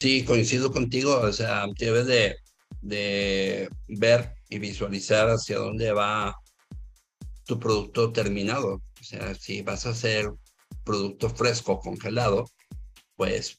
Sí, coincido contigo, o sea, debes de, de ver y visualizar hacia dónde va tu producto terminado. O sea, si vas a hacer producto fresco congelado, pues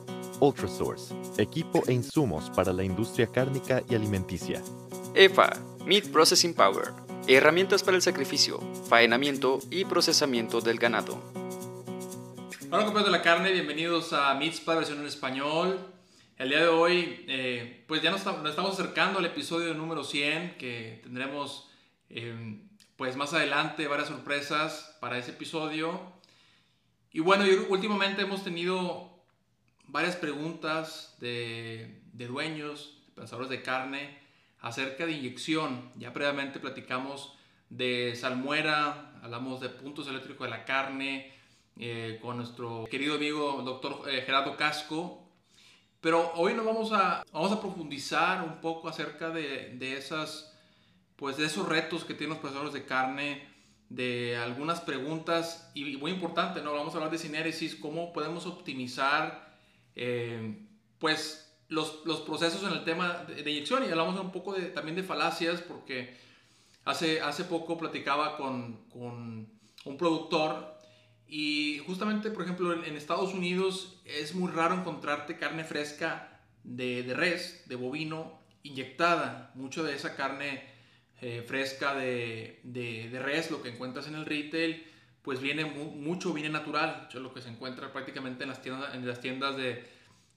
Ultrasource, equipo e insumos para la industria cárnica y alimenticia. EFA, Meat Processing Power, herramientas para el sacrificio, faenamiento y procesamiento del ganado. Hola compañeros de la carne, bienvenidos a Meatspad versión en español. El día de hoy, eh, pues ya nos, estamos acercando al episodio número 100, que tendremos eh, pues más adelante varias sorpresas para ese episodio. Y bueno, últimamente hemos tenido varias preguntas de, dueños, de pensadores de carne, acerca de inyección. Ya previamente platicamos de salmuera, hablamos de puntos eléctricos de la carne, eh, con nuestro querido amigo doctor eh, Gerardo Casco. Pero hoy nos vamos a, vamos a profundizar un poco acerca de, de, esas, pues de esos retos que tienen los pensadores de carne, de algunas preguntas y muy importante, ¿no? Vamos a hablar de sinéresis, cómo podemos optimizar eh, pues los, los, procesos en el tema de, inyección y hablamos un poco de, también de falacias porque hace, hace poco platicaba con, con un productor y justamente, por ejemplo, en, Estados Unidos es muy raro encontrarte carne fresca de, de res, de bovino, inyectada. Mucho de esa carne eh, fresca de, de, de, res, lo que encuentras en el retail, pues viene mucho, viene natural, es lo que se encuentra prácticamente en las tiendas, en las tiendas de,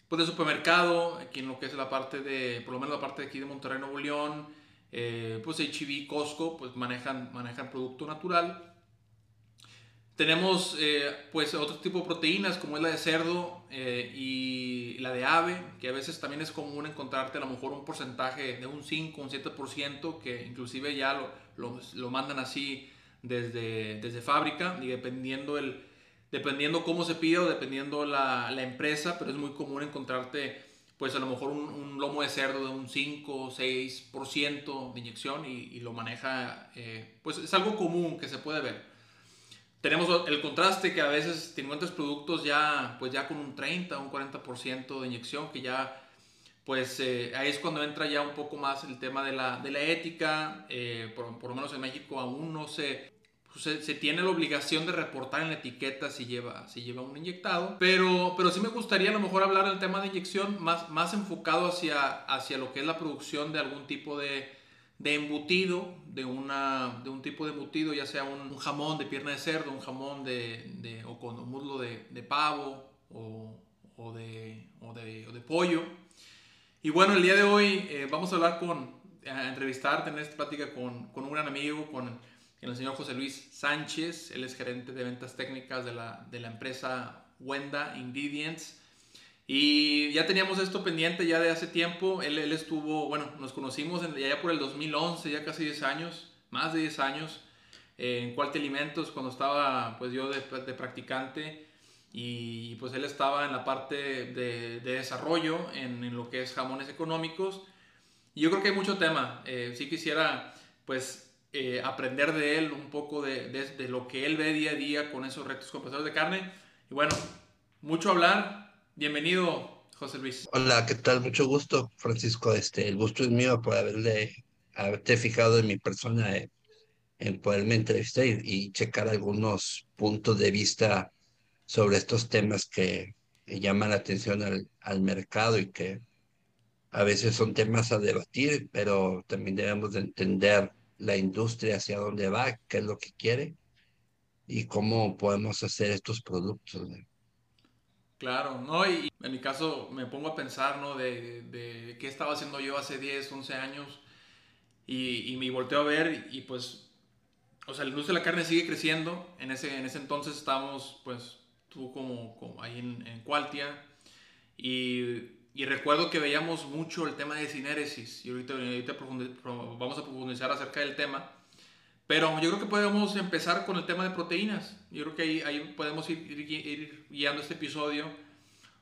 pues de supermercado, aquí en lo que es la parte de, por lo menos la parte de aquí de Monterrey, Nuevo León, eh, pues HB, Costco, pues manejan, manejan producto natural. Tenemos eh, pues otro tipo de proteínas como es la de cerdo eh, y la de ave, que a veces también es común encontrarte a lo mejor un porcentaje de un 5, un 7%, que inclusive ya lo, lo mandan así desde, desde fábrica y dependiendo, el, dependiendo cómo se pide o dependiendo la, la empresa, pero es muy común encontrarte pues a lo mejor un, lomo de cerdo de un 5 o 6% de inyección y, lo maneja, eh, pues es algo común que se puede ver. Tenemos el contraste que a veces te encuentras productos ya, pues ya con un 30 o un 40% de inyección que ya pues eh, ahí es cuando entra ya un poco más el tema de la, de la ética, eh, por, por, lo menos en México aún no se, pues, se, tiene la obligación de reportar en la etiqueta si lleva, si lleva un inyectado. Pero, pero sí me gustaría a lo mejor hablar del tema de inyección más, más enfocado hacia, hacia lo que es la producción de algún tipo de, de embutido, de, una, de un tipo de embutido, ya sea un, jamón de pierna de cerdo, un jamón de, de o con un muslo de, de pavo o, o, de, o, de, o de pollo. Y bueno, el día de hoy eh, vamos a hablar con, a entrevistar, tener esta plática con, con un gran amigo, con el señor José Luis Sánchez, él es gerente de ventas técnicas de la, de la empresa Wenda Ingredients. Y ya teníamos esto pendiente ya de hace tiempo. Él, él estuvo, bueno, nos conocimos en, ya por el 2011, ya casi 10 años, más de 10 años, eh, en Cualte Alimentos, cuando estaba pues yo de, de, practicante. Y pues él estaba en la parte de, de desarrollo, en, en, lo que es jamones económicos. Y yo creo que hay mucho tema. Eh, sí quisiera pues eh, aprender de él un poco de, de, lo que él ve día a día con esos retos compensadores de carne. Y bueno, mucho hablar. Bienvenido, José Luis. Hola, ¿qué tal? Mucho gusto, Francisco. Este, el gusto es mío por haberle, haberte fijado en mi persona, eh, en poderme entrevistar y, y, checar algunos puntos de vista sobre estos temas que, que llaman la atención al, al mercado y que a veces son temas a debatir, pero también debemos de entender la industria hacia dónde va, qué es lo que quiere y cómo podemos hacer estos productos. Claro, ¿no? Y en mi caso me pongo a pensar, ¿no? De, de qué estaba haciendo yo hace 10, 11 años y, y, me volteo a ver y pues, o sea, la industria de la carne sigue creciendo. En ese, en ese entonces estábamos, pues, tú como, como ahí en, en y y recuerdo que veíamos mucho el tema de sinéresis y ahorita, vamos a profundizar acerca del tema. Pero yo creo que podemos empezar con el tema de proteínas. Yo creo que ahí, ahí podemos ir, ir, guiando este episodio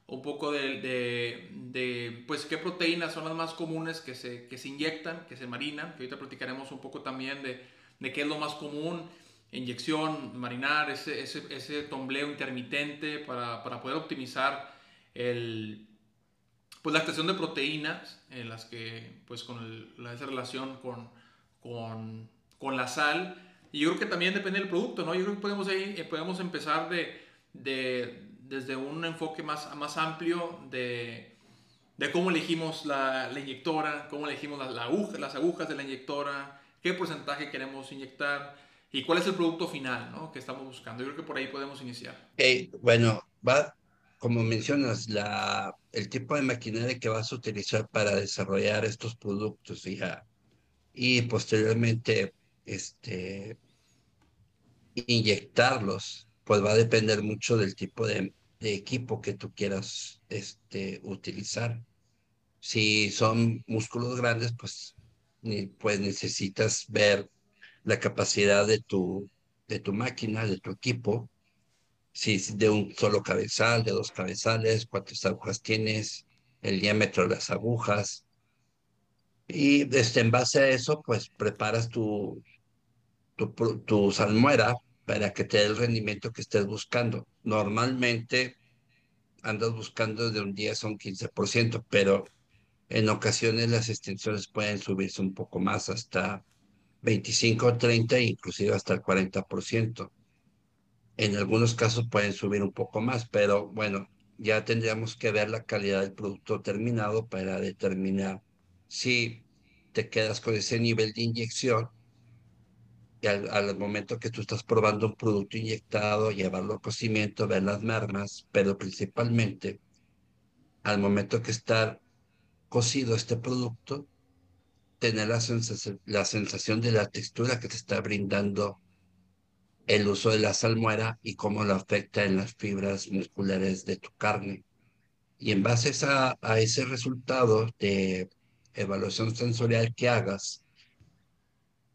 un poco de, de, de, pues, qué proteínas son las más comunes que se, que se inyectan, que se marinan, que ahorita platicaremos un poco también de, de qué es lo más común, inyección, marinar, ese, ese, ese tombleo intermitente para, para poder optimizar el, pues la extracción de proteínas en las que pues con la, esa relación con, con, con, la sal. Y yo creo que también depende del producto no yo creo que podemos ahí eh, podemos empezar de, de, desde un enfoque más más amplio de, de cómo elegimos la, la, inyectora cómo elegimos la, aguja, las agujas de la inyectora qué porcentaje queremos inyectar y cuál es el producto final ¿no? que estamos buscando. Yo creo que por ahí podemos iniciar. Bueno va como mencionas, la, el tipo de maquinaria que vas a utilizar para desarrollar estos productos hija, y posteriormente este, inyectarlos, pues va a depender mucho del tipo de, equipo que tú quieras este, utilizar. Si son músculos grandes, pues, pues necesitas ver la capacidad de tu, de tu máquina, de tu equipo, si de un solo cabezal, de dos cabezales, cuántas agujas tienes, el diámetro de las agujas. Y este, en base a eso, pues preparas tu, tu, tu salmuera para que te dé el rendimiento que estés buscando. Normalmente andas buscando de un 10 a un 15%, pero en ocasiones las extensiones pueden subirse un poco más hasta 25, 30, inclusive hasta el 40%. En algunos casos pueden subir un poco más, pero bueno, ya tendríamos que ver la calidad del producto terminado para determinar si te quedas con ese nivel de inyección y al, momento que tú estás probando un producto inyectado, llevarlo a cocimiento, ver las mermas, pero principalmente al momento que está cocido este producto, tener la la sensación de la textura que te está brindando el uso de la salmuera y cómo lo afecta en las fibras musculares de tu carne. Y en base a, a ese resultado de evaluación sensorial que hagas,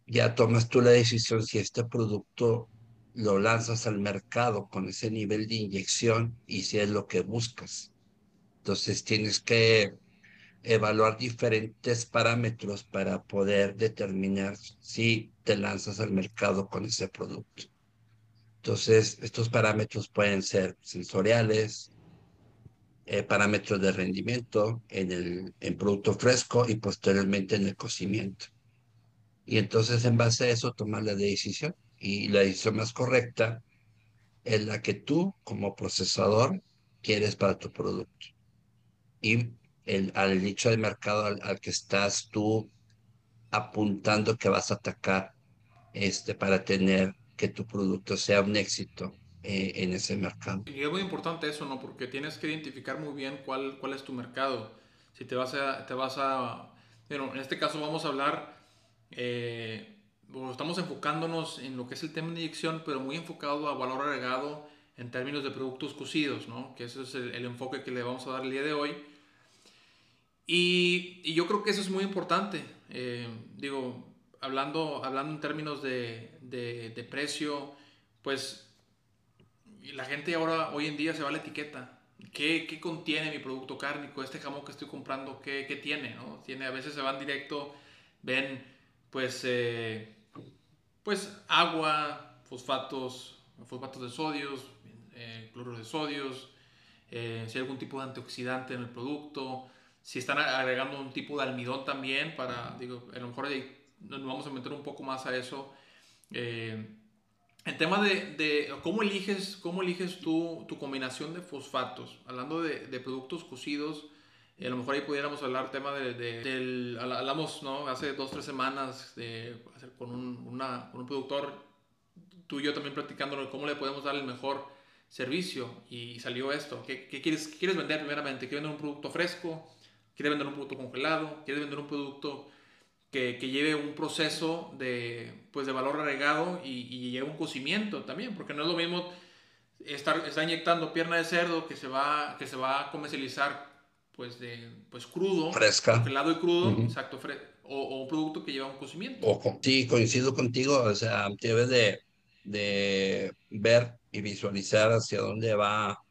ya tomas tú la decisión si este producto lo lanzas al mercado con ese nivel de inyección y si es lo que buscas. Entonces tienes que evaluar diferentes parámetros para poder determinar si te lanzas al mercado con ese producto. Entonces, estos parámetros pueden ser sensoriales, eh, parámetros de rendimiento en el en producto fresco y posteriormente en el cocimiento. Y entonces, en base a eso, tomar la decisión. Y la decisión más correcta es la que tú, como procesador, quieres para tu producto. Y al nicho de mercado al, al que estás tú apuntando que vas a atacar este, para tener que tu producto sea un éxito eh, en ese mercado. Y es muy importante eso, ¿no? Porque tienes que identificar muy bien cuál, cuál es tu mercado. Si te vas a, te vas a, bueno, en este caso vamos a hablar, eh, estamos enfocándonos en lo que es el tema de inyección, pero muy enfocado a valor agregado en términos de productos cocidos, ¿no? Que ese es el, el enfoque que le vamos a dar el día de hoy. Y, y yo creo que eso es muy importante. Eh, digo, hablando, hablando en términos de, de, precio, pues la gente ahora, hoy en día, se va a la etiqueta. ¿Qué, ¿Qué, contiene mi producto cárnico? Este jamón que estoy comprando, ¿qué, qué tiene? ¿no? tiene? A veces se van directo, ven pues, eh, pues agua, fosfatos, fosfatos de sodios, eh, cloruro de sodios, eh, si hay algún tipo de antioxidante en el producto, si están agregando un tipo de almidón también para, digo, a lo mejor nos vamos a meter un poco más a eso eh, el tema de, de, cómo eliges, cómo eliges tú tu combinación de fosfatos, hablando de, de productos cocidos, a lo mejor ahí pudiéramos hablar tema de, del, hablamos ¿no? hace dos, tres semanas de, con, un, una, con un productor, tú y yo también platicando cómo le podemos dar el mejor servicio y salió esto. ¿Qué, qué quieres, quieres vender primeramente? ¿Quieres vender un producto fresco? ¿Quieres vender un producto congelado? ¿Quieres vender un producto que, que, lleve un proceso de, pues, de valor agregado y, y, lleve un cocimiento también, porque no es lo mismo estar, estar inyectando pierna de cerdo que se va, que se va a comercializar pues de pues crudo, fresca, congelado y crudo, exacto, o, un producto que lleva un cocimiento. O, sí, coincido contigo, o sea, debes de, de ver y visualizar hacia dónde va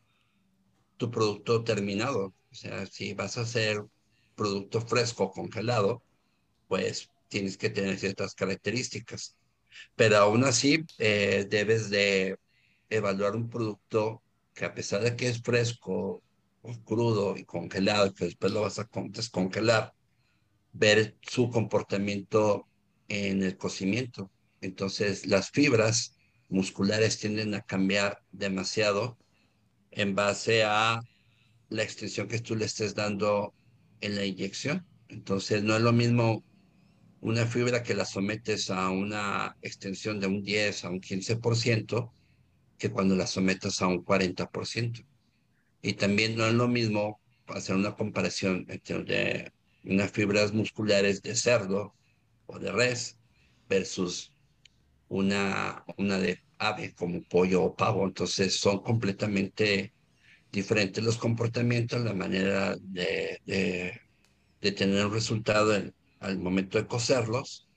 tu producto terminado. O sea, si vas a hacer producto fresco congelado, pues tienes que tener ciertas características. Pero aún así, eh, debes de evaluar un producto que a pesar de que es fresco crudo y congelado, que después lo vas a descongelar, ver su comportamiento en el cocimiento. Entonces, las fibras musculares tienden a cambiar demasiado en base a la extensión que tú le estés dando en la inyección. Entonces, no es lo mismo una fibra que la sometes a una extensión de un 10 a un 15% que cuando la sometas a un 40%. Y también no es lo mismo hacer una comparación entre unas fibras musculares de cerdo o de res versus una, una de ave como pollo o pavo. Entonces son completamente diferentes los comportamientos, la manera de, de, tener un resultado al momento de cocerlos.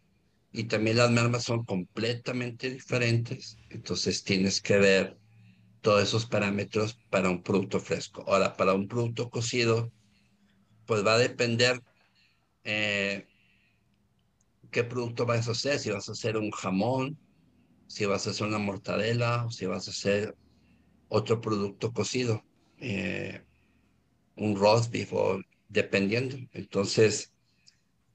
Y también las mermas son completamente diferentes. Entonces tienes que ver todos esos parámetros para un producto fresco. Ahora, para un producto cocido, pues va a depender eh, qué producto vas a hacer, si vas a hacer un jamón, si vas a hacer una mortadela, o si vas a hacer otro producto cocido, eh, un roast beef, o dependiendo. Entonces,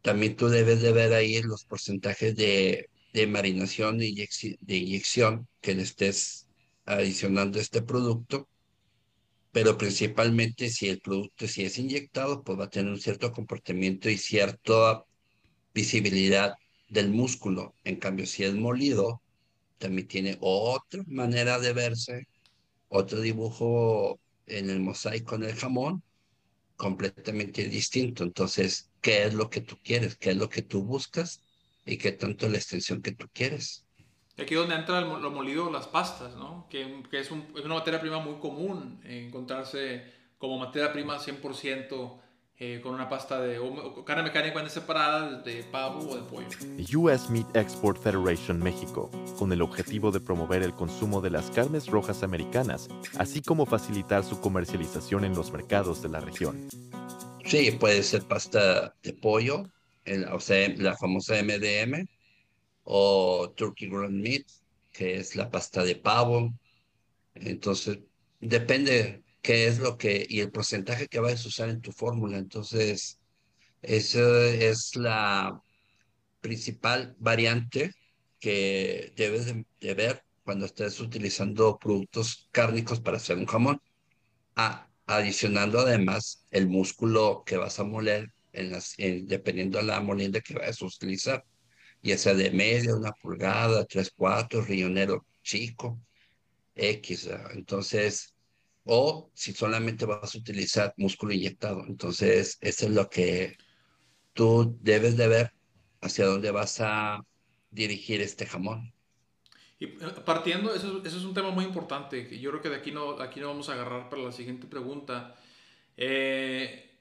también tú debes de ver ahí los porcentajes de, marinación de inyección que le estés adicionando a este producto, pero principalmente si el producto si es inyectado, pues va a tener un cierto comportamiento y cierta visibilidad del músculo. En cambio, si es molido, también tiene otra manera de verse, otro dibujo en el mosaico en el jamón, completamente distinto. Entonces, ¿qué es lo que tú quieres? ¿Qué es lo que tú buscas? ¿Y qué tanto la extensión que tú quieres? Aquí donde entra lo molido, las pastas, ¿no? Que, que es, un, es, una materia prima muy común encontrarse como materia prima 100% eh, con una pasta de carne mecánica separada de pavo o de pollo. US Meat Export Federation México, con el objetivo de promover el consumo de las carnes rojas americanas, así como facilitar su comercialización en los mercados de la región. Sí, puede ser pasta de pollo, o sea, la famosa MDM, o turkey ground meat, que es la pasta de pavo. Entonces, depende qué es lo que, y el porcentaje que vayas a usar en tu fórmula. Entonces, esa es la principal variante que debes de, ver cuando estés utilizando productos cárnicos para hacer un jamón. Ah, adicionando además el músculo que vas a moler en las, dependiendo de la molienda que vayas a utilizar ya sea de media, una pulgada, tres cuartos, riñonero chico, X. Entonces, o si solamente vas a utilizar músculo inyectado. Entonces, eso es lo que tú debes de ver hacia dónde vas a dirigir este jamón. Y eh, partiendo, eso, eso es un tema muy importante, yo creo que de aquí no, aquí no vamos a agarrar para la siguiente pregunta. Eh,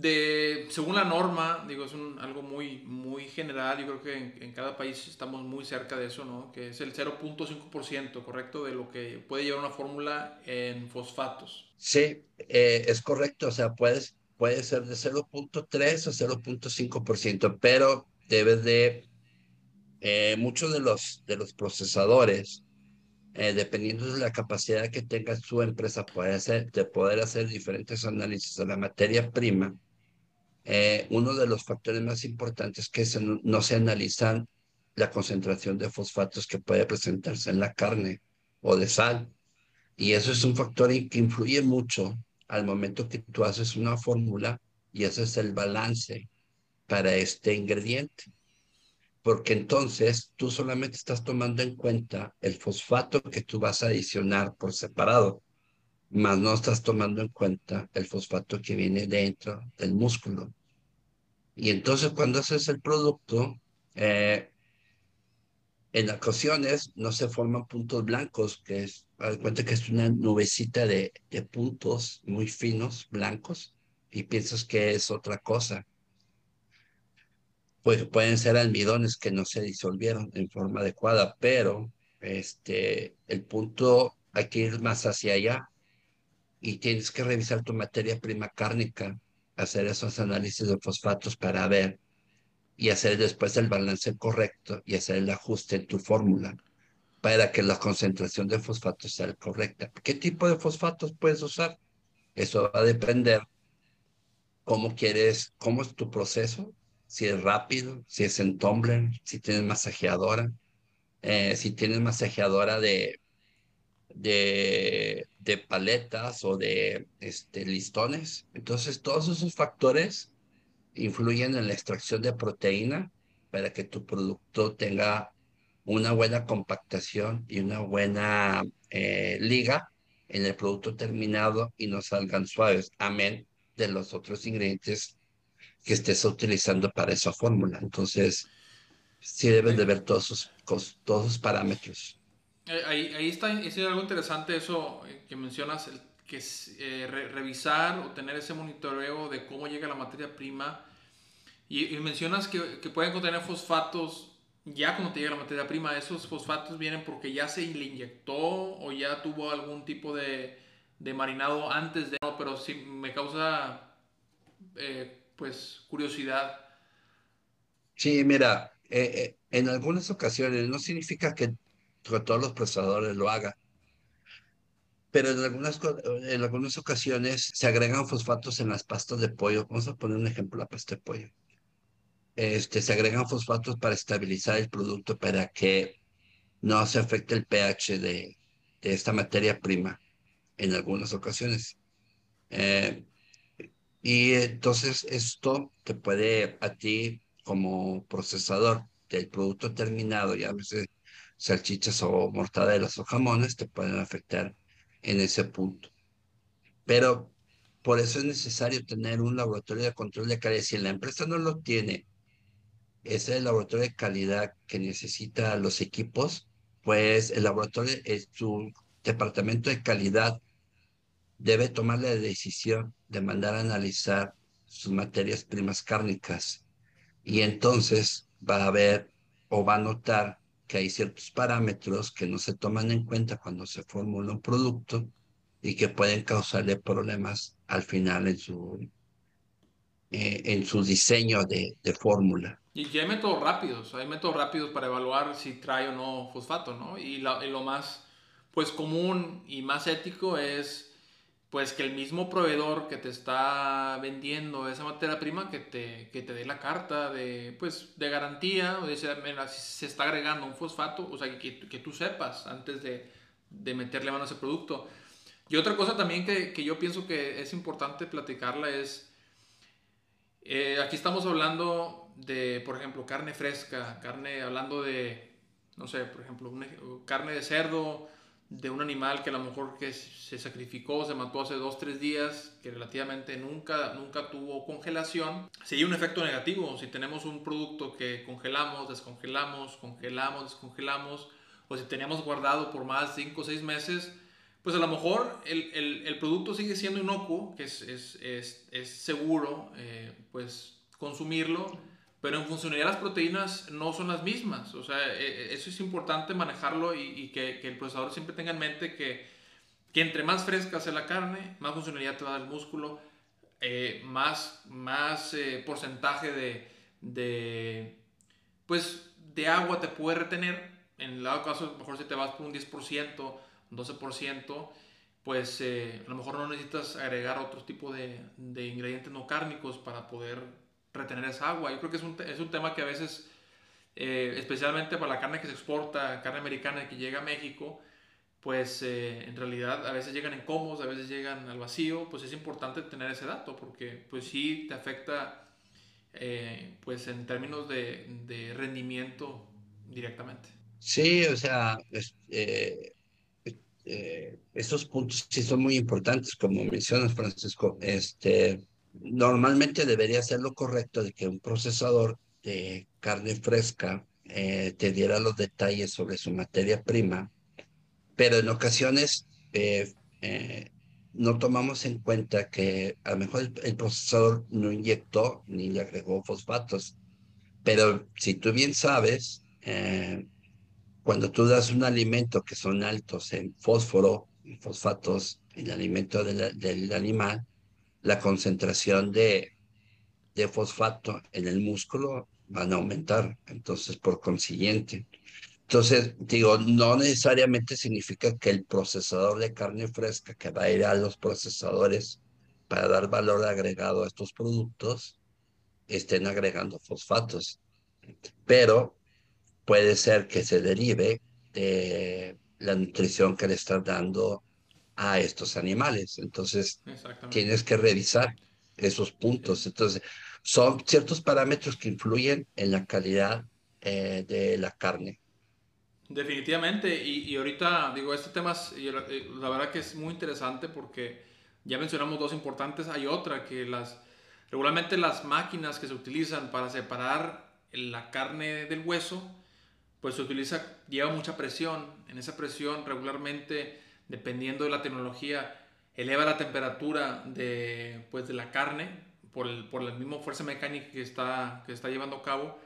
de, según la norma, digo, es un, algo muy, muy general, yo creo que en, cada país estamos muy cerca de eso, ¿no? Que es el 0.5%, ¿correcto? De lo que puede llevar una fórmula en fosfatos. Sí, eh, es correcto, o sea, puedes, puede ser de 0.3 o 0.5%, pero debes de, eh, muchos de los, de los procesadores, eh, dependiendo de la capacidad que tenga su empresa puede hacer, de poder hacer diferentes análisis de la materia prima, eh, uno de los factores más importantes que no se analizan la concentración de fosfatos que puede presentarse en la carne o de sal. Y eso es un factor que influye mucho al momento que tú haces una fórmula y haces el balance para este ingrediente porque entonces tú solamente estás tomando en cuenta el fosfato que tú vas a adicionar por separado, más no estás tomando en cuenta el fosfato que viene dentro del músculo. Y entonces cuando haces el producto, eh, en ocasiones no se forman puntos blancos, que es, haz cuenta que es una nubecita de, de puntos muy finos, blancos, y piensas que es otra cosa. Pues pueden ser almidones que no se disolvieron en forma adecuada, pero este, el punto hay que ir más hacia allá y tienes que revisar tu materia prima cárnica, hacer esos análisis de fosfatos para ver y hacer después el balance correcto y hacer el ajuste en tu fórmula para que la concentración de fosfatos sea correcta. ¿Qué tipo de fosfatos puedes usar? Eso va a depender cómo quieres, cómo es tu proceso, si es rápido, si es en tumbler, si tienes masajeadora, eh, si tienes masajeadora de, de, de paletas o de este, listones. Entonces, todos esos factores influyen en la extracción de proteína para que tu producto tenga una buena compactación y una buena eh, liga en el producto terminado y no salgan suaves, amén de los otros ingredientes que estés utilizando para esa fórmula. Entonces, sí debes de ver todos sus, todos sus parámetros. Eh, ahí, ahí está, es algo interesante eso eh, que mencionas, que es eh, revisar o tener ese monitoreo de cómo llega la materia prima. Y, mencionas que, que, pueden contener fosfatos ya cuando te llega la materia prima. Esos fosfatos vienen porque ya se le inyectó o ya tuvo algún tipo de, de marinado antes de... pero sí me causa pues curiosidad. Sí, mira, en algunas ocasiones no significa que todos los procesadores lo hagan. Pero en algunas, en algunas ocasiones se agregan fosfatos en las pastas de pollo. Vamos a poner un ejemplo, la pasta de pollo. Este, se agregan fosfatos para estabilizar el producto para que no se afecte el pH de, de esta materia prima en algunas ocasiones. Eh, y entonces esto te puede a ti como procesador del producto terminado, ya a veces salchichas o mortadelas o jamones te pueden afectar en ese punto. Pero por eso es necesario tener un laboratorio de control de calidad. Si la empresa no lo tiene, ese laboratorio de calidad que necesita los equipos, pues el laboratorio, su departamento de calidad debe tomar la decisión de mandar a analizar sus materias primas cárnicas y entonces va a ver o va a notar que hay ciertos parámetros que no se toman en cuenta cuando se formula un producto y que pueden causarle problemas al final en su, eh, en su diseño de, de fórmula. Y ya hay métodos rápidos, hay métodos rápidos para evaluar si trae o no fosfato, ¿no? Y, y lo más pues común y más ético es pues que el mismo proveedor que te está vendiendo esa materia prima que te, que te dé la carta de, pues, de garantía, o de si se está agregando un fosfato, o sea, que, que tú sepas antes de, de, meterle mano a ese producto. Y otra cosa también que, que yo pienso que es importante platicarla es, eh, aquí estamos hablando de, por ejemplo, carne fresca, carne, hablando de, no sé, por ejemplo, carne de cerdo, de un animal que a lo mejor que se sacrificó, se mató hace dos, tres días, que relativamente nunca, nunca tuvo congelación, sería un efecto negativo. Si tenemos un producto que congelamos, descongelamos, congelamos, descongelamos, o si teníamos guardado por más de 5 o 6 meses, pues a lo mejor el, el, el, producto sigue siendo inocuo, que es, es, es, es seguro eh, pues consumirlo, pero en funcionalidad las proteínas no son las mismas. O sea, e, e, eso es importante manejarlo y, que, que, el procesador siempre tenga en mente que, que, entre más fresca sea la carne, más funcionalidad te va a dar el músculo, eh, más, más eh, porcentaje de, de, pues, de agua te puede retener. En el lado caso, a lo mejor si te vas por un 10%, 12%, pues eh, a lo mejor no necesitas agregar otro tipo de, de ingredientes no cárnicos para poder retener esa agua. Yo creo que es un, es un tema que a veces, eh, especialmente para la carne que se exporta, carne americana que llega a México, pues eh, en realidad a veces llegan en comos, a veces llegan al vacío, pues es importante tener ese dato porque pues sí te afecta eh, pues en términos de, de, rendimiento directamente. Sí, o sea, estos puntos sí son muy importantes, como mencionas, Francisco. Este, normalmente debería ser lo correcto de que un procesador de carne fresca eh, te diera los detalles sobre su materia prima, pero en ocasiones eh, eh, no tomamos en cuenta que a lo mejor el, procesador no inyectó ni le agregó fosfatos, pero si tú bien sabes, cuando tú das un alimento que son altos en fósforo y fosfatos, el alimento del animal, la concentración de, de fosfato en el músculo van a aumentar. Entonces, por consiguiente, entonces, digo, no necesariamente significa que el procesador de carne fresca que va a ir a los procesadores para dar valor agregado a estos productos estén agregando fosfatos, pero puede ser que se derive de la nutrición que le estás dando a estos animales. Entonces, tienes que revisar esos puntos. Entonces, son ciertos parámetros que influyen en la calidad eh, de la carne. Definitivamente, y, ahorita digo, este tema eh, la verdad que es muy interesante porque ya mencionamos dos importantes, hay otra que las, regularmente las máquinas que se utilizan para separar la carne del hueso, pues se utiliza, lleva mucha presión, en esa presión regularmente, dependiendo de la tecnología, eleva la temperatura de, pues, de la carne por, el, por la misma fuerza mecánica que está, que está llevando a cabo.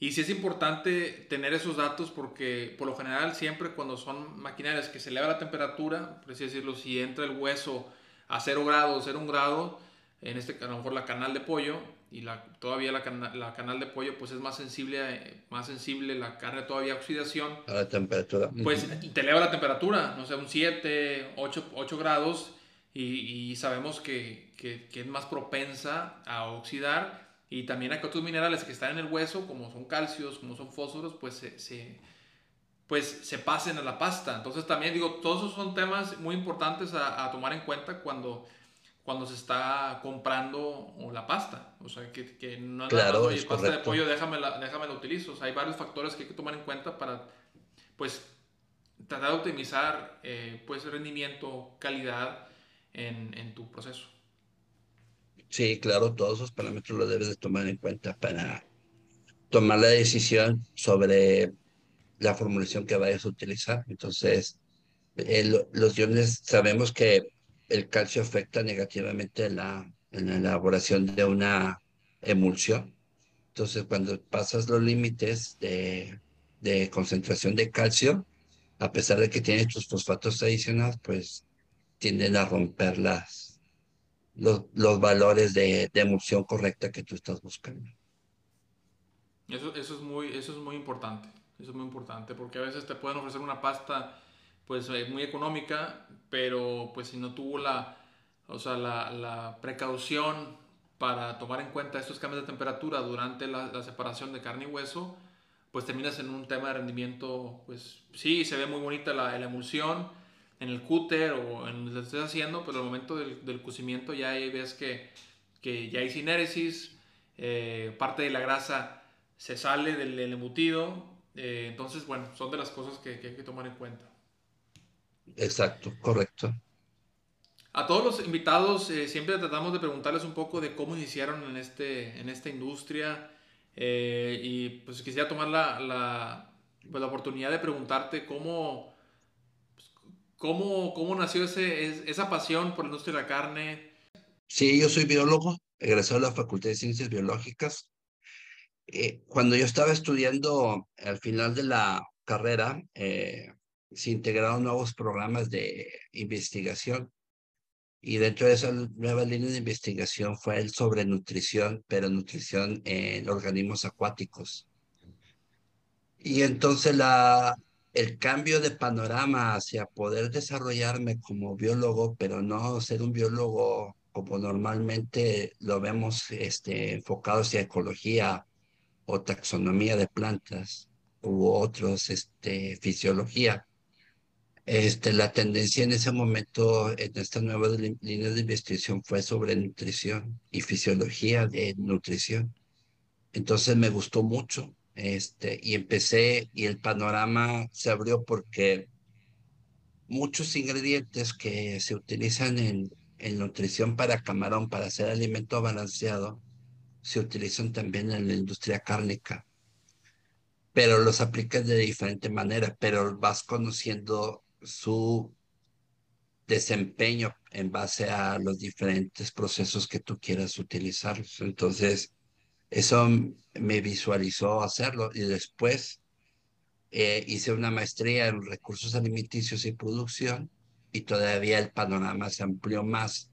Y sí es importante tener esos datos porque por lo general siempre cuando son maquinarias que se eleva la temperatura, por así decirlo, si entra el hueso a 0 grados, 0 grado, en este a lo mejor la canal de pollo y la, todavía la, la, canal de pollo pues es más sensible, más sensible la carne todavía a oxidación. A la temperatura. Pues te eleva la temperatura, no sé, un 7, 8, 8 grados y, y sabemos que, que, que es más propensa a oxidar y también hay otros minerales que están en el hueso, como son calcios, como son fósforos, pues se, pues se pasen a la pasta. Entonces también digo, todos esos son temas muy importantes a, tomar en cuenta cuando, cuando se está comprando la pasta. O sea, que, que no es claro, pasta de pollo, déjame la, déjame la utilizo. O sea, hay varios factores que hay que tomar en cuenta para, pues, tratar de optimizar, eh, pues, rendimiento, calidad en, en tu proceso. Sí, claro, todos esos parámetros los debes de tomar en cuenta para tomar la decisión sobre la formulación que vayas a utilizar. Entonces, los iones, sabemos que el calcio afecta negativamente en la, en la elaboración de una emulsión. Entonces, cuando pasas los límites de, de concentración de calcio, a pesar de que tiene tus fosfatos adicionales, pues tienden a romper las, los, los valores de, de, emulsión correcta que tú estás buscando. Eso, eso, es muy, eso es muy importante, eso es muy importante, porque a veces te pueden ofrecer una pasta pues muy económica, pero pues si no tuvo la, o sea, la, la precaución para tomar en cuenta estos cambios de temperatura durante la, la, separación de carne y hueso, pues terminas en un tema de rendimiento, pues sí, se ve muy bonita la, la emulsión, en el cúter o en lo que estés haciendo, pero al momento del, del cocimiento ya ves que, que, ya hay sinéresis, eh, parte de la grasa se sale del, embutido, eh, entonces bueno, son de las cosas que, que, hay que tomar en cuenta. Exacto, correcto. A todos los invitados eh, siempre tratamos de preguntarles un poco de cómo iniciaron en, este, en esta industria y pues quisiera tomar la, la, pues, la oportunidad de preguntarte cómo ¿Cómo, cómo nació ese, esa pasión por la industria de la carne? Sí, yo soy biólogo, egresado de la Facultad de Ciencias Biológicas. Eh, cuando yo estaba estudiando al final de la carrera, eh, se integraron nuevos programas de investigación y dentro de esa nueva línea de investigación fue el sobre nutrición, pero nutrición en organismos acuáticos. Y entonces la, el cambio de panorama hacia poder desarrollarme como biólogo, pero no ser un biólogo como normalmente lo vemos este, enfocado hacia ecología o taxonomía de plantas u otros, este, fisiología. Este, la tendencia en ese momento, en esta nueva línea de investigación, fue sobre nutrición y fisiología de nutrición. Entonces me gustó mucho este, y empecé y el panorama se abrió porque muchos ingredientes que se utilizan en, en nutrición para camarón, para hacer alimento balanceado, se utilizan también en la industria cárnica. Pero los aplicas de diferente manera, pero vas conociendo su desempeño en base a los diferentes procesos que tú quieras utilizar. Entonces, eso me visualizó hacerlo y después eh, hice una maestría en recursos alimenticios y producción y todavía el panorama se amplió más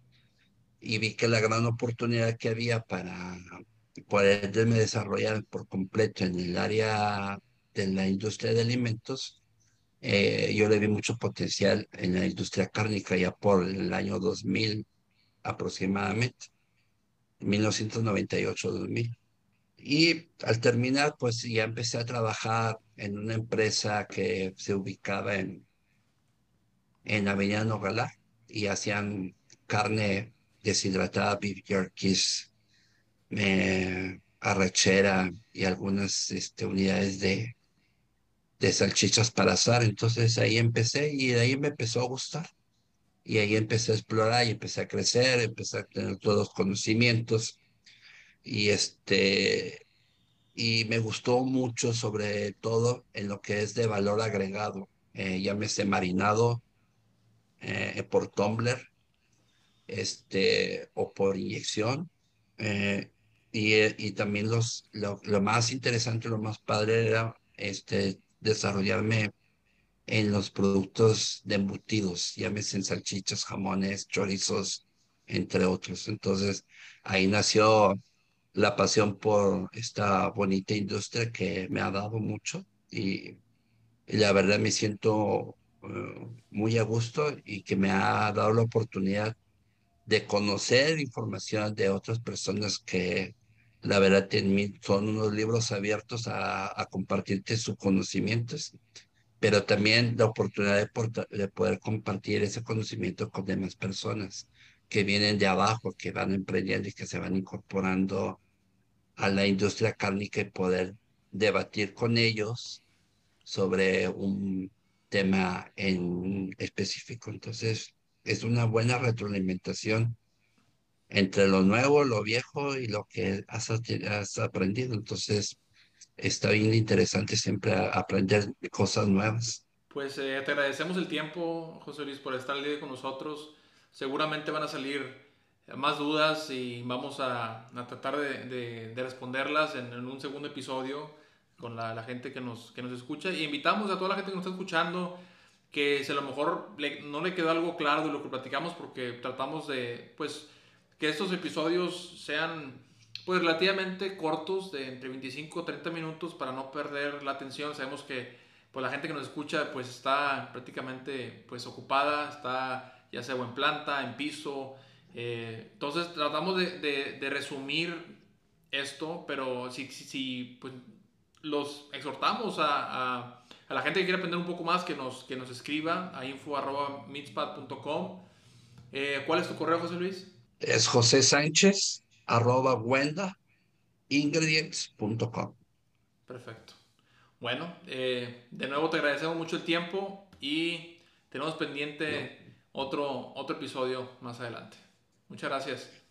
y vi que la gran oportunidad que había para poderme desarrollar por completo en el área de la industria de alimentos, eh, yo le vi mucho potencial en la industria cárnica ya por el año 2000 aproximadamente, 1998-2000. Y al terminar, pues ya empecé a trabajar en una empresa que se ubicaba en, en Avenida Nogalá y hacían carne deshidratada, beef jerkies, eh, arrachera y algunas este, unidades de, de salchichas para asar. Entonces ahí empecé y de ahí me empezó a gustar. Y ahí empecé a explorar y empecé a crecer, empecé a tener todos los conocimientos. Y este, y me gustó mucho sobre todo en lo que es de valor agregado. Eh, llámese marinado eh, por tumbler este, o por inyección. Eh, y, y, también los, lo, lo, más interesante, lo más padre era este, desarrollarme en los productos de embutidos, llámese salchichas, jamones, chorizos, entre otros. Entonces, ahí nació la pasión por esta bonita industria que me ha dado mucho y, y la verdad me siento uh, muy a gusto y que me ha dado la oportunidad de conocer información de otras personas que la verdad son unos libros abiertos a, a compartirte sus conocimientos, pero también la oportunidad de, de, poder compartir ese conocimiento con demás personas que vienen de abajo, que van emprendiendo y que se van incorporando a la industria cárnica y poder debatir con ellos sobre un tema en específico. Entonces, es una buena retroalimentación entre lo nuevo, lo viejo y lo que has, aprendido. Entonces, está bien interesante siempre aprender cosas nuevas. Pues eh, te agradecemos el tiempo, José Luis, por estar al con nosotros. Seguramente van a salir más dudas y vamos a, a tratar de, de, responderlas en, un segundo episodio con la, la, gente que nos, que nos escucha. Y invitamos a toda la gente que nos está escuchando que si a lo mejor no le quedó algo claro de lo que platicamos porque tratamos de, pues, que estos episodios sean pues relativamente cortos, de entre 25 y 30 minutos para no perder la atención. Sabemos que pues la gente que nos escucha pues está prácticamente pues ocupada, está ya sea en planta, en piso. Eh, entonces tratamos de, de, resumir esto, pero si, si, si pues, los exhortamos a, a, a, la gente que quiere aprender un poco más que nos, que nos escriba a info.mitspad.com. Eh, ¿Cuál es tu correo, José Luis? Es José Sánchez, arroba Wenda, ingredients.com. Perfecto. Bueno, eh, de nuevo te agradecemos mucho el tiempo y tenemos pendiente otro, otro episodio más adelante. Muchas gracias.